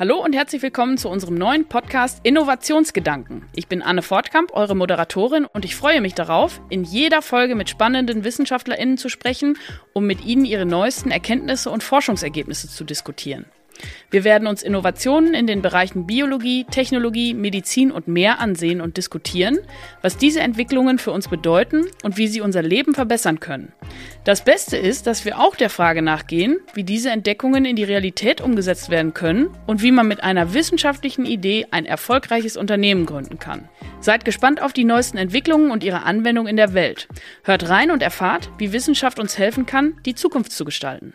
Hallo und herzlich willkommen zu unserem neuen Podcast Innovationsgedanken. Ich bin Anne Fortkamp, eure Moderatorin, und ich freue mich darauf, in jeder Folge mit spannenden WissenschaftlerInnen zu sprechen, um mit ihnen ihre neuesten Erkenntnisse und Forschungsergebnisse zu diskutieren. Wir werden uns Innovationen in den Bereichen Biologie, Technologie, Medizin und mehr ansehen und diskutieren, was diese Entwicklungen für uns bedeuten und wie sie unser Leben verbessern können. Das Beste ist, dass wir auch der Frage nachgehen, wie diese Entdeckungen in die Realität umgesetzt werden können und wie man mit einer wissenschaftlichen Idee ein erfolgreiches Unternehmen gründen kann. Seid gespannt auf die neuesten Entwicklungen und ihre Anwendung in der Welt. Hört rein und erfahrt, wie Wissenschaft uns helfen kann, die Zukunft zu gestalten.